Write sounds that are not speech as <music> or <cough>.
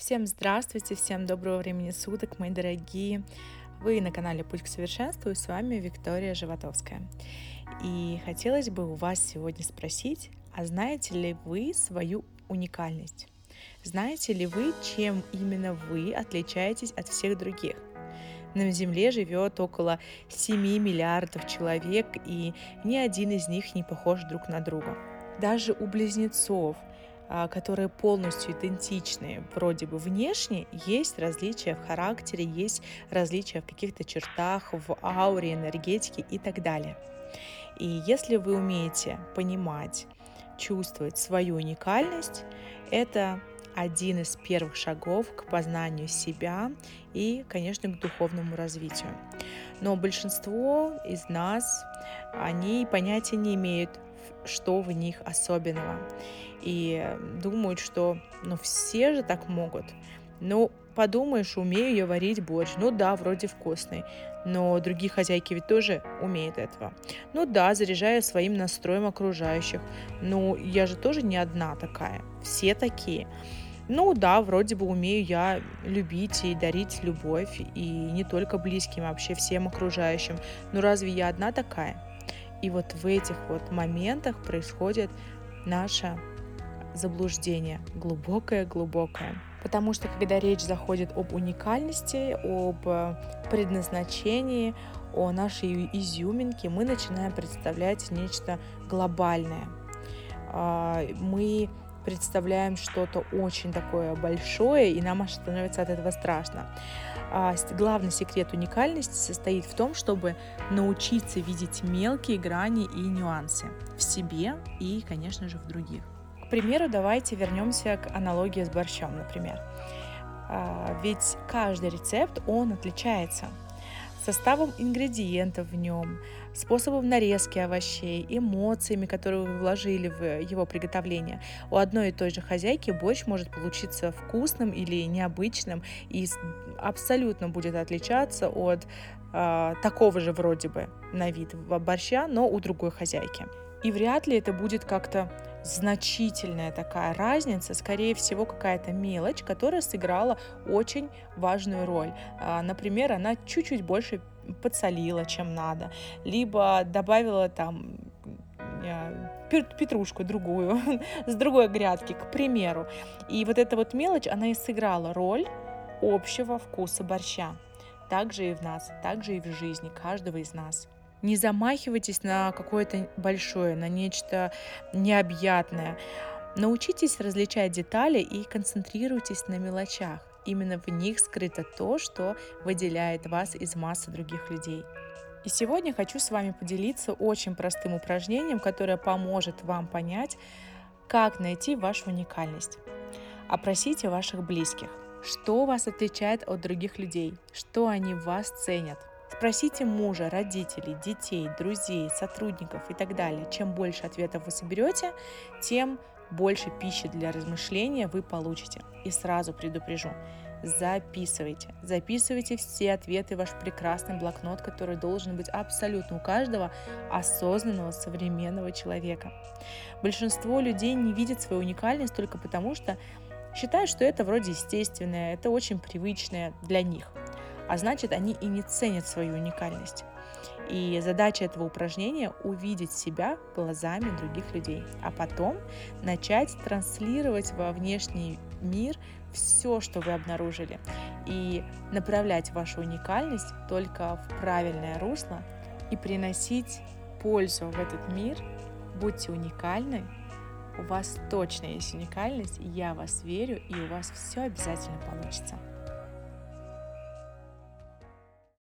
Всем здравствуйте, всем доброго времени суток, мои дорогие. Вы на канале Путь к совершенству и с вами Виктория Животовская. И хотелось бы у вас сегодня спросить, а знаете ли вы свою уникальность? Знаете ли вы, чем именно вы отличаетесь от всех других? На Земле живет около 7 миллиардов человек, и ни один из них не похож друг на друга. Даже у близнецов – которые полностью идентичны вроде бы внешне, есть различия в характере, есть различия в каких-то чертах, в ауре, энергетике и так далее. И если вы умеете понимать, чувствовать свою уникальность, это один из первых шагов к познанию себя и, конечно, к духовному развитию. Но большинство из нас, они понятия не имеют, что в них особенного и думают, что ну все же так могут. Ну, подумаешь, умею я варить борщ. Ну да, вроде вкусный. Но другие хозяйки ведь тоже умеют этого. Ну да, заряжаю своим настроем окружающих. Ну, я же тоже не одна такая. Все такие. Ну да, вроде бы умею я любить и дарить любовь. И не только близким, а вообще всем окружающим. Но разве я одна такая? И вот в этих вот моментах происходит наша заблуждение, глубокое-глубокое. Потому что когда речь заходит об уникальности, об э, предназначении, о нашей изюминке, мы начинаем представлять нечто глобальное. А, мы представляем что-то очень такое большое, и нам становится от этого страшно. А главный секрет уникальности состоит в том, чтобы научиться видеть мелкие грани и нюансы в себе и, конечно же, в других примеру, давайте вернемся к аналогии с борщом, например. А, ведь каждый рецепт, он отличается составом ингредиентов в нем, способом нарезки овощей, эмоциями, которые вы вложили в его приготовление. У одной и той же хозяйки борщ может получиться вкусным или необычным и абсолютно будет отличаться от э, такого же вроде бы на вид борща, но у другой хозяйки. И вряд ли это будет как-то значительная такая разница, скорее всего, какая-то мелочь, которая сыграла очень важную роль. А, например, она чуть-чуть больше подсолила, чем надо, либо добавила там петрушку другую, <laughs> с другой грядки, к примеру. И вот эта вот мелочь, она и сыграла роль общего вкуса борща. Так же и в нас, так же и в жизни каждого из нас. Не замахивайтесь на какое-то большое, на нечто необъятное. Научитесь различать детали и концентрируйтесь на мелочах. Именно в них скрыто то, что выделяет вас из массы других людей. И сегодня хочу с вами поделиться очень простым упражнением, которое поможет вам понять, как найти вашу уникальность. Опросите ваших близких, что вас отличает от других людей, что они в вас ценят. Спросите мужа, родителей, детей, друзей, сотрудников и так далее. Чем больше ответов вы соберете, тем больше пищи для размышления вы получите. И сразу предупрежу, записывайте. Записывайте все ответы в ваш прекрасный блокнот, который должен быть абсолютно у каждого осознанного современного человека. Большинство людей не видит свою уникальность только потому, что считают, что это вроде естественное, это очень привычное для них а значит они и не ценят свою уникальность. И задача этого упражнения – увидеть себя глазами других людей, а потом начать транслировать во внешний мир все, что вы обнаружили, и направлять вашу уникальность только в правильное русло и приносить пользу в этот мир. Будьте уникальны, у вас точно есть уникальность, я вас верю, и у вас все обязательно получится.